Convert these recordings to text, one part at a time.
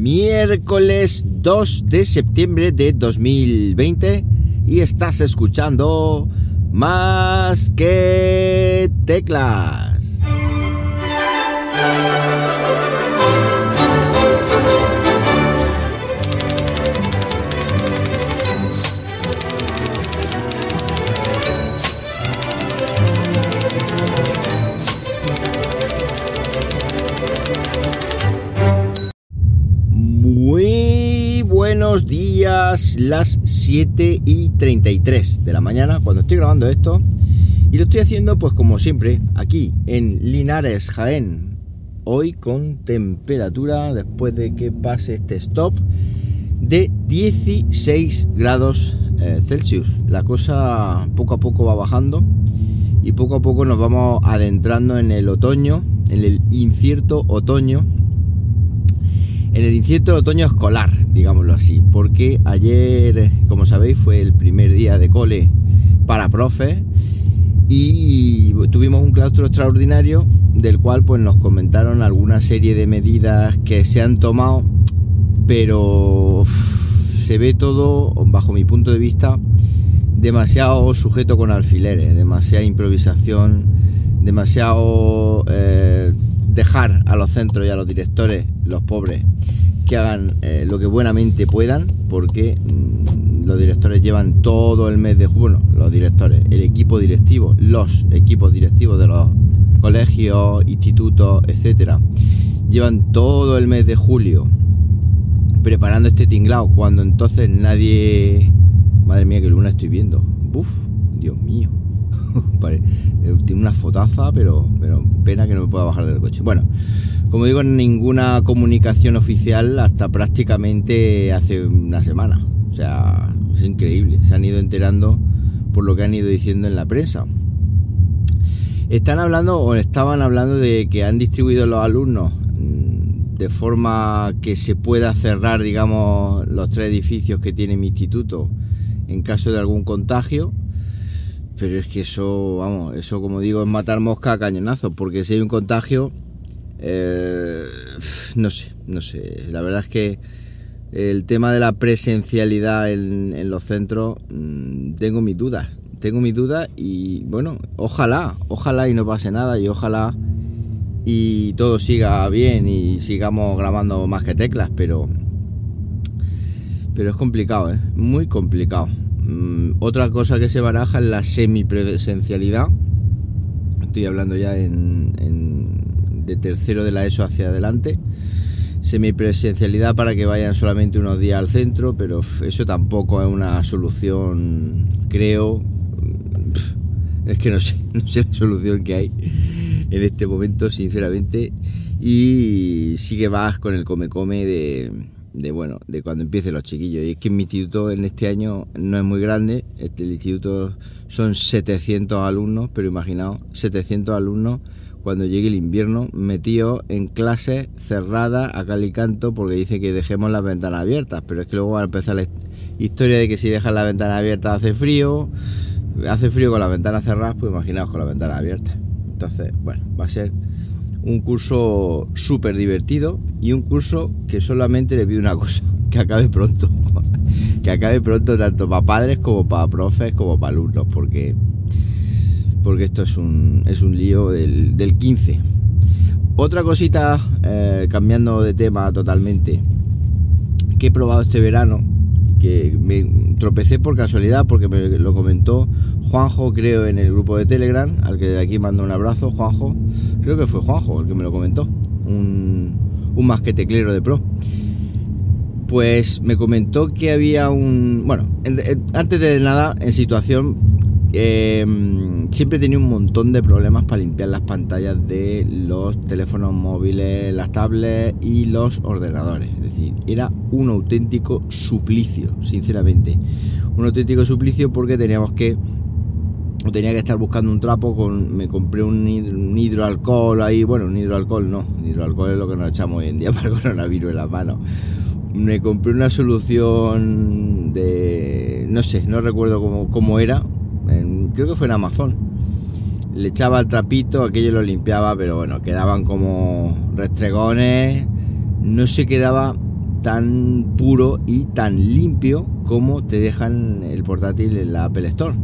miércoles 2 de septiembre de 2020 y estás escuchando más que teclas. Días, las 7 y 33 de la mañana cuando estoy grabando esto. Y lo estoy haciendo pues como siempre aquí en Linares, Jaén, hoy con temperatura después de que pase este stop de 16 grados eh, Celsius. La cosa poco a poco va bajando y poco a poco nos vamos adentrando en el otoño, en el incierto otoño. En el incierto otoño escolar, digámoslo así, porque ayer, como sabéis, fue el primer día de cole para profes y tuvimos un claustro extraordinario del cual pues nos comentaron alguna serie de medidas que se han tomado, pero se ve todo, bajo mi punto de vista, demasiado sujeto con alfileres, demasiada improvisación, demasiado eh, dejar a los centros y a los directores, los pobres, que hagan eh, lo que buenamente puedan, porque mmm, los directores llevan todo el mes de junio, los directores, el equipo directivo, los equipos directivos de los colegios, institutos, etcétera, llevan todo el mes de julio preparando este tinglao, cuando entonces nadie. Madre mía, que luna estoy viendo. Uf, Dios mío. Tiene una fotaza, pero, pero pena que no me pueda bajar del coche. Bueno, como digo, ninguna comunicación oficial hasta prácticamente hace una semana. O sea, es increíble. Se han ido enterando por lo que han ido diciendo en la prensa. Están hablando o estaban hablando de que han distribuido los alumnos mm, de forma que se pueda cerrar, digamos, los tres edificios que tiene mi instituto en caso de algún contagio pero es que eso, vamos, eso como digo es matar mosca a cañonazo, porque si hay un contagio, eh, no sé, no sé, la verdad es que el tema de la presencialidad en, en los centros, mmm, tengo mis dudas, tengo mis dudas y bueno, ojalá, ojalá y no pase nada y ojalá y todo siga bien y sigamos grabando más que teclas, pero pero es complicado, ¿eh? muy complicado. Mm, otra cosa que se baraja es la semipresencialidad. Estoy hablando ya en, de tercero de la ESO hacia adelante. Semipresencialidad para que vayan solamente unos días al centro, pero eso tampoco es una solución, creo. Es que no sé, no sé la solución que hay en este momento, sinceramente. Y sigue vas con el come-come de de bueno, de cuando empiecen los chiquillos. Y es que mi instituto en este año no es muy grande, este, el instituto son 700 alumnos, pero imaginaos, 700 alumnos cuando llegue el invierno metidos en clases cerradas a cal y canto porque dice que dejemos las ventanas abiertas, pero es que luego va a empezar la historia de que si dejas la ventana abierta hace frío, hace frío con las ventanas cerradas, pues imaginaos con las ventanas abiertas. Entonces, bueno, va a ser un curso súper divertido y un curso que solamente le pido una cosa, que acabe pronto. que acabe pronto tanto para padres como para profes como para alumnos, porque, porque esto es un, es un lío del, del 15. Otra cosita, eh, cambiando de tema totalmente, que he probado este verano, que me tropecé por casualidad porque me lo comentó Juanjo, creo, en el grupo de Telegram, al que de aquí mando un abrazo, Juanjo. Creo que fue Juanjo el que me lo comentó, un, un más de pro. Pues me comentó que había un. Bueno, en, en, antes de nada, en situación, eh, siempre tenía un montón de problemas para limpiar las pantallas de los teléfonos móviles, las tablets y los ordenadores. Es decir, era un auténtico suplicio, sinceramente. Un auténtico suplicio porque teníamos que tenía que estar buscando un trapo me compré un, hidro, un hidroalcohol ahí bueno un hidroalcohol no hidroalcohol es lo que nos echamos hoy en día para el coronavirus en las manos me compré una solución de no sé no recuerdo cómo, era creo que fue en Amazon le echaba el trapito aquello lo limpiaba pero bueno quedaban como restregones no se quedaba tan puro y tan limpio como te dejan el portátil en la Apple Store.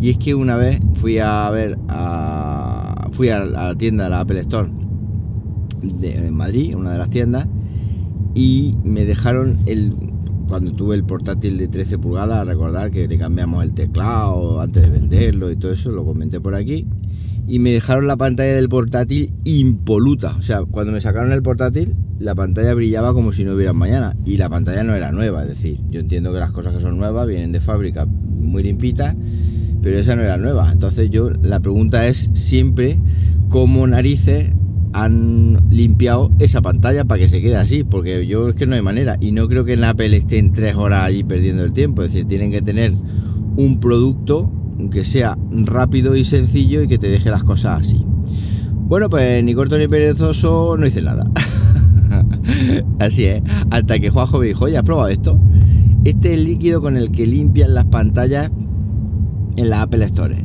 Y es que una vez fui a ver a, fui a, la tienda de la Apple Store de, en Madrid, una de las tiendas, y me dejaron el cuando tuve el portátil de 13 pulgadas, recordar que le cambiamos el teclado antes de venderlo y todo eso, lo comenté por aquí. Y me dejaron la pantalla del portátil impoluta. O sea, cuando me sacaron el portátil, la pantalla brillaba como si no hubiera mañana. Y la pantalla no era nueva. Es decir, yo entiendo que las cosas que son nuevas vienen de fábrica muy limpitas, pero esa no era nueva. Entonces yo, la pregunta es siempre cómo narices han limpiado esa pantalla para que se quede así, porque yo es que no hay manera. Y no creo que en Apple estén tres horas allí perdiendo el tiempo. Es decir, tienen que tener un producto que sea rápido y sencillo y que te deje las cosas así. Bueno, pues ni corto ni perezoso no hice nada. así es. Hasta que Juanjo me dijo, oye, ¿has probado esto? Este es el líquido con el que limpian las pantallas en la Apple Store.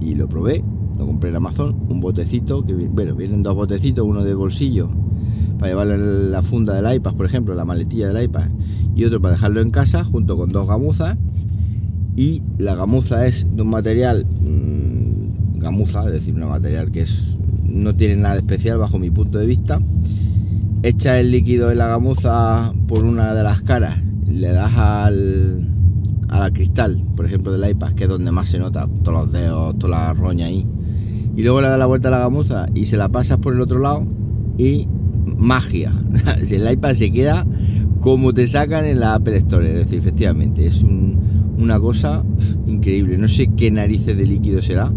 Y lo probé compré en Amazon, un botecito, que bueno, vienen dos botecitos, uno de bolsillo para llevarlo en la funda del iPad, por ejemplo, la maletilla del iPad, y otro para dejarlo en casa, junto con dos gamuzas. Y la gamuza es de un material mmm, gamuza, es decir, un material que es no tiene nada especial bajo mi punto de vista. Echa el líquido en la gamuza por una de las caras, le das al, a la cristal, por ejemplo, del iPad, que es donde más se nota, todos los dedos, toda la roña ahí y luego le da la vuelta a la gamuza y se la pasas por el otro lado y magia. el iPad se queda como te sacan en la Apple Store. Es decir, efectivamente, es una cosa increíble. No sé qué narices de líquido será.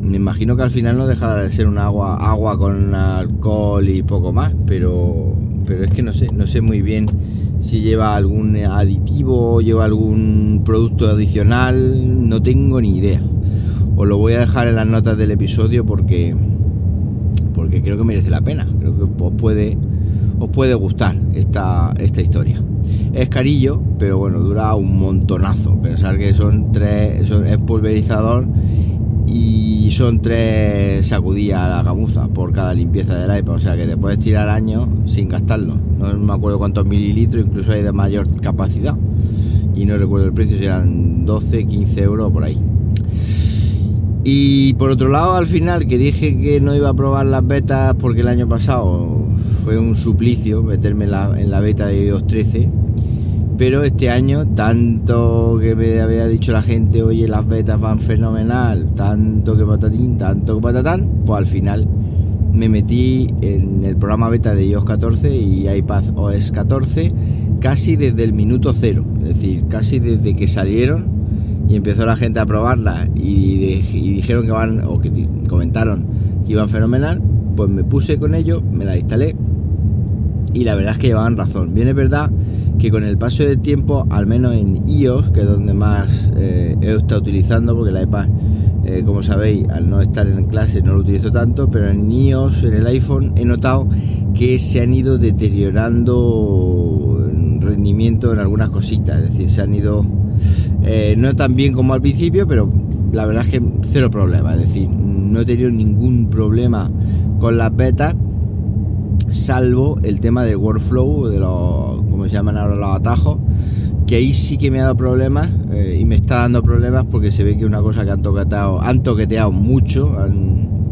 Me imagino que al final no dejará de ser un agua, agua con alcohol y poco más, pero, pero es que no sé, no sé muy bien si lleva algún aditivo, lleva algún producto adicional, no tengo ni idea os lo voy a dejar en las notas del episodio porque porque creo que merece la pena. Creo que os puede os puede gustar esta, esta historia. Es carillo pero bueno dura un montonazo. Pensar que son tres es pulverizador y son tres sacudidas a la gamuza por cada limpieza del iPad. O sea que te puedes tirar años sin gastarlo. No me acuerdo cuántos mililitros incluso hay de mayor capacidad. Y no recuerdo el precio si eran 12 15 euros por ahí y por otro lado, al final, que dije que no iba a probar las betas porque el año pasado fue un suplicio meterme en la, beta de iOS 13. Pero este año, tanto que me había dicho la gente, oye, las betas van fenomenal, tanto que patatín, tanto que patatán, pues al final me metí en el programa beta de iOS 14 y iPad OS 14 casi desde el minuto cero, es decir, casi desde que salieron y empezó la gente a probarla y, dijeron que van, o que comentaron que iban fenomenal, pues me puse con ello, me la instalé y la verdad es que llevaban razón. Bien es verdad que con el paso del tiempo, al menos en iOS, que es donde más eh, he estado utilizando, porque la iPad, eh, como sabéis, al no estar en clase no lo utilizo tanto, pero en iOS, en el iPhone, he notado que se han ido deteriorando rendimiento en algunas cositas, es decir, se han ido eh, no tan bien como al principio, pero la verdad es que cero problema. Es decir, no he tenido ningún problema con las betas, salvo el tema del workflow, de los, como se llaman ahora los atajos, que ahí sí que me ha dado problemas eh, y me está dando problemas porque se ve que es una cosa que han toqueteado, han toqueteado mucho,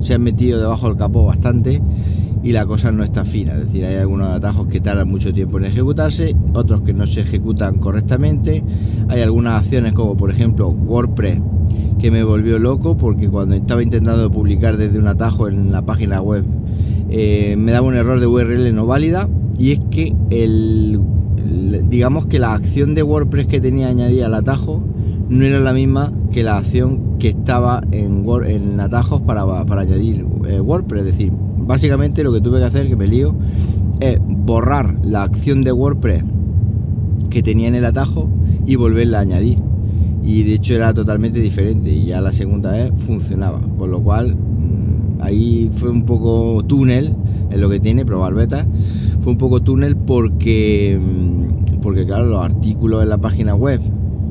se han metido debajo del capó bastante y la cosa no está fina. Es decir, hay algunos atajos que tardan mucho tiempo en ejecutarse, otros que no se ejecutan correctamente. Hay algunas acciones como por ejemplo WordPress que me volvió loco porque cuando estaba intentando publicar desde un atajo en la página web eh, me daba un error de URL no válida y es que el, digamos que la acción de WordPress que tenía añadida al atajo no era la misma que la acción que estaba en, en atajos para, para añadir eh, WordPress, es decir, básicamente lo que tuve que hacer, que me lío, es borrar la acción de WordPress que tenía en el atajo y volverla a añadir. Y de hecho era totalmente diferente y ya la segunda vez funcionaba. Con lo cual mm, ahí fue un poco túnel en lo que tiene, probar beta. Fue un poco túnel porque, mm, porque claro, los artículos en la página web,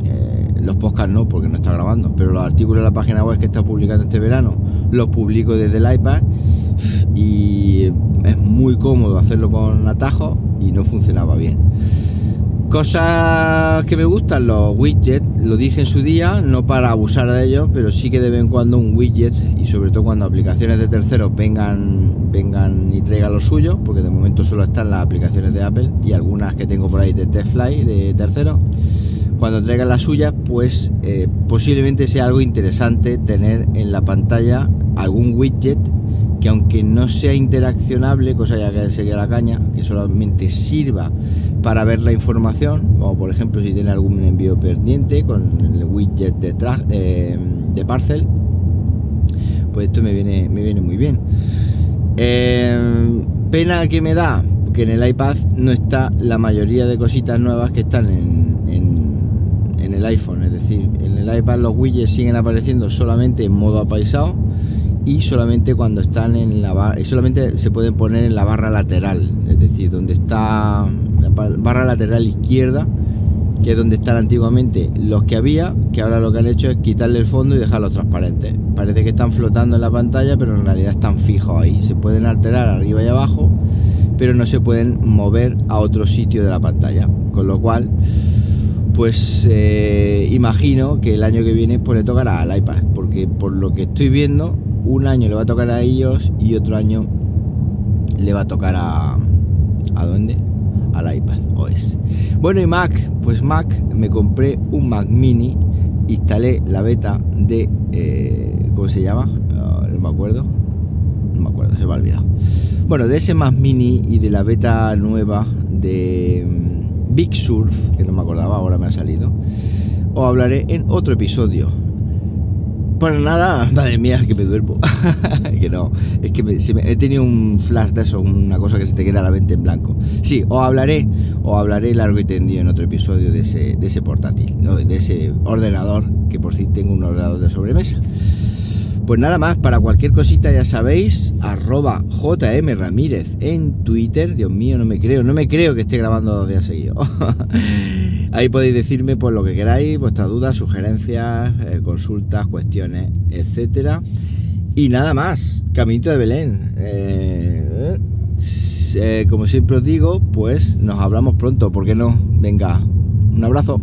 eh, los podcasts no, porque no está grabando, pero los artículos en la página web que está publicando este verano, los publico desde el iPad y es muy cómodo hacerlo con atajos y no, funcionaba bien. Cosas que me gustan, los widgets, lo dije en su día, no para abusar de ellos, pero sí que de vez en cuando un widget, y sobre todo cuando aplicaciones de terceros vengan, vengan y traigan lo suyo, porque de momento solo están las aplicaciones de Apple y algunas que tengo por ahí de Tefly, de terceros, cuando traigan las suyas, pues eh, posiblemente sea algo interesante tener en la pantalla algún widget que aunque no sea interaccionable, cosa ya que sería la caña, que solamente sirva para ver la información, como por ejemplo si tiene algún envío pendiente con el widget de, eh, de parcel, pues esto me viene, me viene muy bien. Eh, pena que me da que en el iPad no está la mayoría de cositas nuevas que están en, en el iPhone, es decir, en el iPad los widgets siguen apareciendo solamente en modo apaisado y solamente cuando están en la barra, solamente se pueden poner en la barra lateral, es decir, donde está la barra lateral izquierda, que es donde están antiguamente los que había, que ahora lo que han hecho es quitarle el fondo y dejarlos transparentes. Parece que están flotando en la pantalla, pero en realidad están fijos ahí. Se pueden alterar arriba y abajo, pero no se pueden mover a otro sitio de la pantalla. Con lo cual, pues eh, imagino que el año que viene pues le tocará al iPad, por lo que estoy viendo, un año le va a tocar a ellos y otro año le va a tocar a... ¿A dónde? Al iPad OS. Bueno, y Mac, pues Mac, me compré un Mac mini, instalé la beta de... Eh, ¿Cómo se llama? Ah, no me acuerdo. No me acuerdo, se me ha olvidado. Bueno, de ese Mac mini y de la beta nueva de mm, Big Surf, que no me acordaba, ahora me ha salido, os hablaré en otro episodio para nada, madre mía, que me duermo. que no, es que me, he tenido un flash de eso, una cosa que se te queda la mente en blanco. Sí, os hablaré, o hablaré largo y tendido en otro episodio de ese, de ese portátil, de ese ordenador, que por fin tengo un ordenador de sobremesa. Pues nada más, para cualquier cosita ya sabéis, arroba JM Ramírez en Twitter. Dios mío, no me creo, no me creo que esté grabando dos días seguidos. Ahí podéis decirme pues lo que queráis, vuestras dudas, sugerencias, eh, consultas, cuestiones, etcétera. Y nada más, Caminito de Belén. Eh, eh, como siempre os digo, pues nos hablamos pronto, ¿por qué no? Venga, un abrazo.